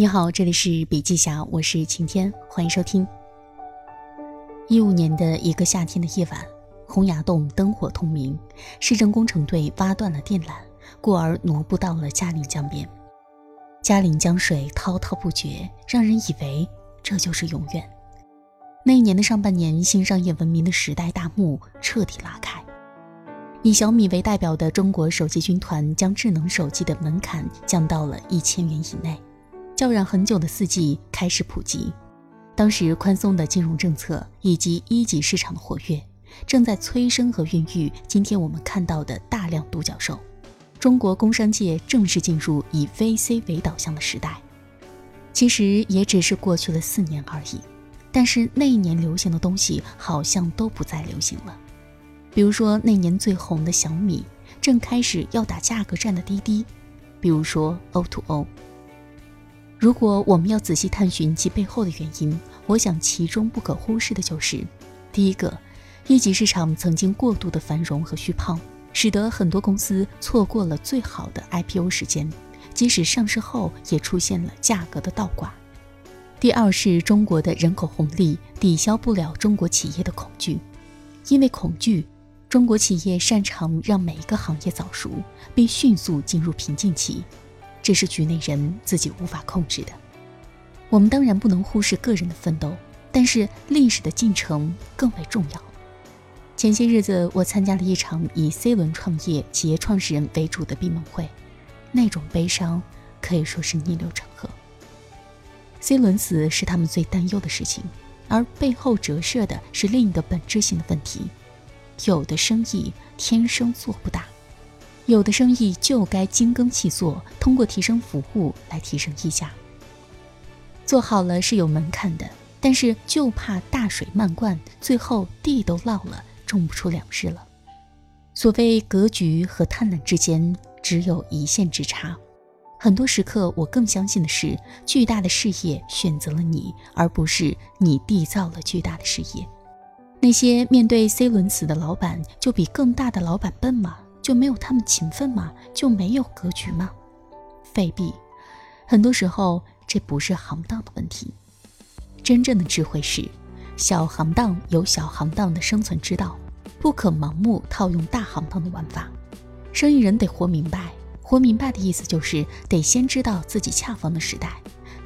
你好，这里是笔记侠，我是晴天，欢迎收听。一五年的一个夏天的夜晚，洪崖洞灯火通明，市政工程队挖断了电缆，故而挪步到了嘉陵江边。嘉陵江水滔滔不绝，让人以为这就是永远。那一年的上半年，新商业文明的时代大幕彻底拉开，以小米为代表的中国手机军团将智能手机的门槛降到了一千元以内。叫嚷很久的四 G 开始普及，当时宽松的金融政策以及一级市场的活跃，正在催生和孕育今天我们看到的大量独角兽。中国工商界正式进入以 VC 为导向的时代。其实也只是过去了四年而已，但是那一年流行的东西好像都不再流行了。比如说那年最红的小米，正开始要打价格战的滴滴，比如说 O2O。如果我们要仔细探寻其背后的原因，我想其中不可忽视的就是：第一个，一级市场曾经过度的繁荣和虚胖，使得很多公司错过了最好的 IPO 时间，即使上市后也出现了价格的倒挂；第二是中国的人口红利抵消不了中国企业的恐惧，因为恐惧，中国企业擅长让每一个行业早熟，并迅速进入瓶颈期。这是局内人自己无法控制的。我们当然不能忽视个人的奋斗，但是历史的进程更为重要。前些日子，我参加了一场以 C 轮创业企业创始人为主的闭门会，那种悲伤可以说是逆流成河。C 轮死是他们最担忧的事情，而背后折射的是另一个本质性的问题：有的生意天生做不大。有的生意就该精耕细作，通过提升服务来提升溢价。做好了是有门槛的，但是就怕大水漫灌，最后地都涝了，种不出粮食了。所谓格局和贪婪之间只有一线之差。很多时刻，我更相信的是，巨大的事业选择了你，而不是你缔造了巨大的事业。那些面对 C 轮死的老板，就比更大的老板笨吗？就没有他们勤奋吗？就没有格局吗？废币。很多时候，这不是行当的问题。真正的智慧是，小行当有小行当的生存之道，不可盲目套用大行当的玩法。生意人得活明白，活明白的意思就是得先知道自己恰逢的时代，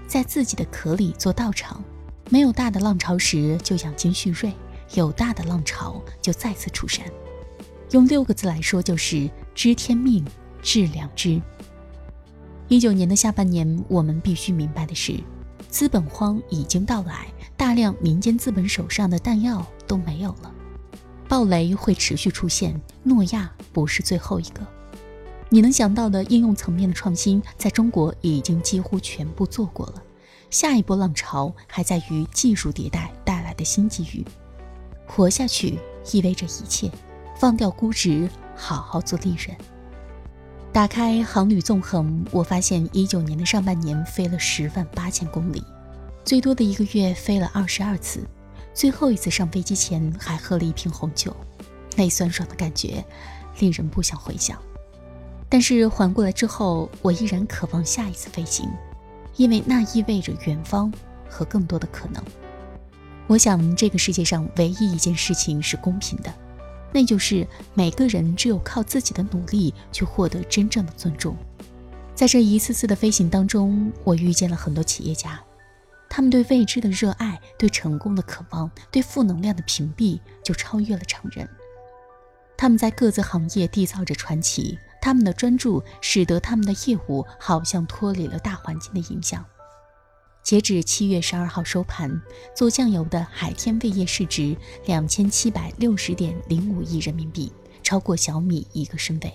在自己的壳里做道场。没有大的浪潮时，就养精蓄锐；有大的浪潮，就再次出山。用六个字来说，就是知天命，致良知。一九年的下半年，我们必须明白的是，资本荒已经到来，大量民间资本手上的弹药都没有了，暴雷会持续出现。诺亚不是最后一个，你能想到的应用层面的创新，在中国已经几乎全部做过了。下一波浪潮还在于技术迭代带来的新机遇。活下去意味着一切。放掉估值，好好做利润。打开航旅纵横，我发现一九年的上半年飞了十万八千公里，最多的一个月飞了二十二次。最后一次上飞机前还喝了一瓶红酒，那酸爽的感觉令人不想回想。但是缓过来之后，我依然渴望下一次飞行，因为那意味着远方和更多的可能。我想，这个世界上唯一一件事情是公平的。那就是每个人只有靠自己的努力去获得真正的尊重。在这一次次的飞行当中，我遇见了很多企业家，他们对未知的热爱、对成功的渴望、对负能量的屏蔽，就超越了常人。他们在各自行业缔造着传奇，他们的专注使得他们的业务好像脱离了大环境的影响。截止七月十二号收盘，做酱油的海天味业市值两千七百六十点零五亿人民币，超过小米一个身位。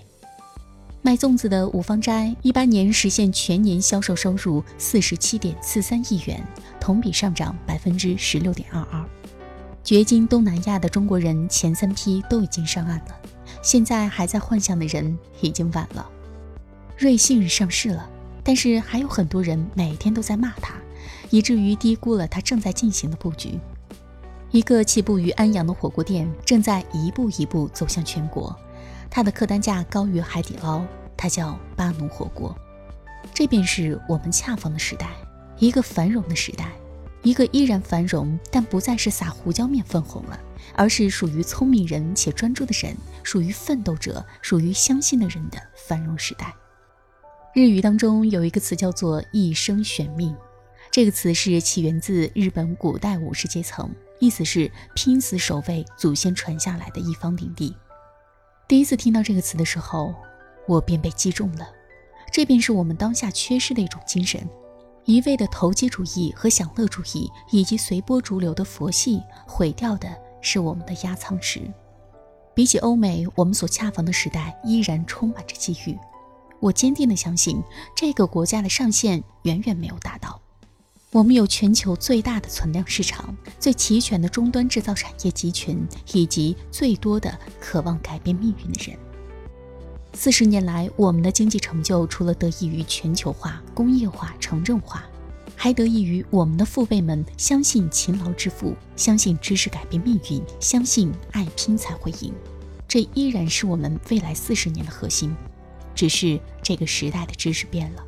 卖粽子的五芳斋一八年实现全年销售收入四十七点四三亿元，同比上涨百分之十六点二二。掘金东南亚的中国人前三批都已经上岸了，现在还在幻想的人已经晚了。瑞幸上市了，但是还有很多人每天都在骂它。以至于低估了它正在进行的布局。一个起步于安阳的火锅店正在一步一步走向全国，它的客单价高于海底捞，它叫巴奴火锅。这便是我们恰逢的时代，一个繁荣的时代，一个依然繁荣，但不再是撒胡椒面分红了，而是属于聪明人且专注的人，属于奋斗者，属于相信的人的繁荣时代。日语当中有一个词叫做“一生悬命”，这个词是起源自日本古代武士阶层，意思是拼死守卫祖先传下来的一方领地。第一次听到这个词的时候，我便被击中了。这便是我们当下缺失的一种精神。一味的投机主义和享乐主义，以及随波逐流的佛系，毁掉的是我们的压舱石。比起欧美，我们所恰逢的时代依然充满着机遇。我坚定地相信，这个国家的上限远远没有达到。我们有全球最大的存量市场、最齐全的终端制造产业集群，以及最多的渴望改变命运的人。四十年来，我们的经济成就除了得益于全球化、工业化、城镇化，还得益于我们的父辈们相信勤劳致富，相信知识改变命运，相信爱拼才会赢。这依然是我们未来四十年的核心，只是这个时代的知识变了。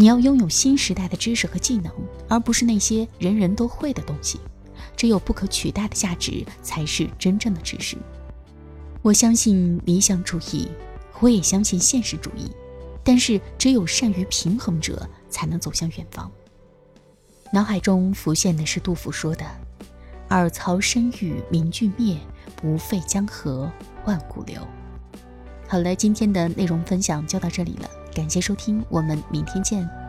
你要拥有新时代的知识和技能，而不是那些人人都会的东西。只有不可取代的价值，才是真正的知识。我相信理想主义。我也相信现实主义，但是只有善于平衡者才能走向远方。脑海中浮现的是杜甫说的：“尔曹身与名俱灭，不废江河万古流。”好了，今天的内容分享就到这里了，感谢收听，我们明天见。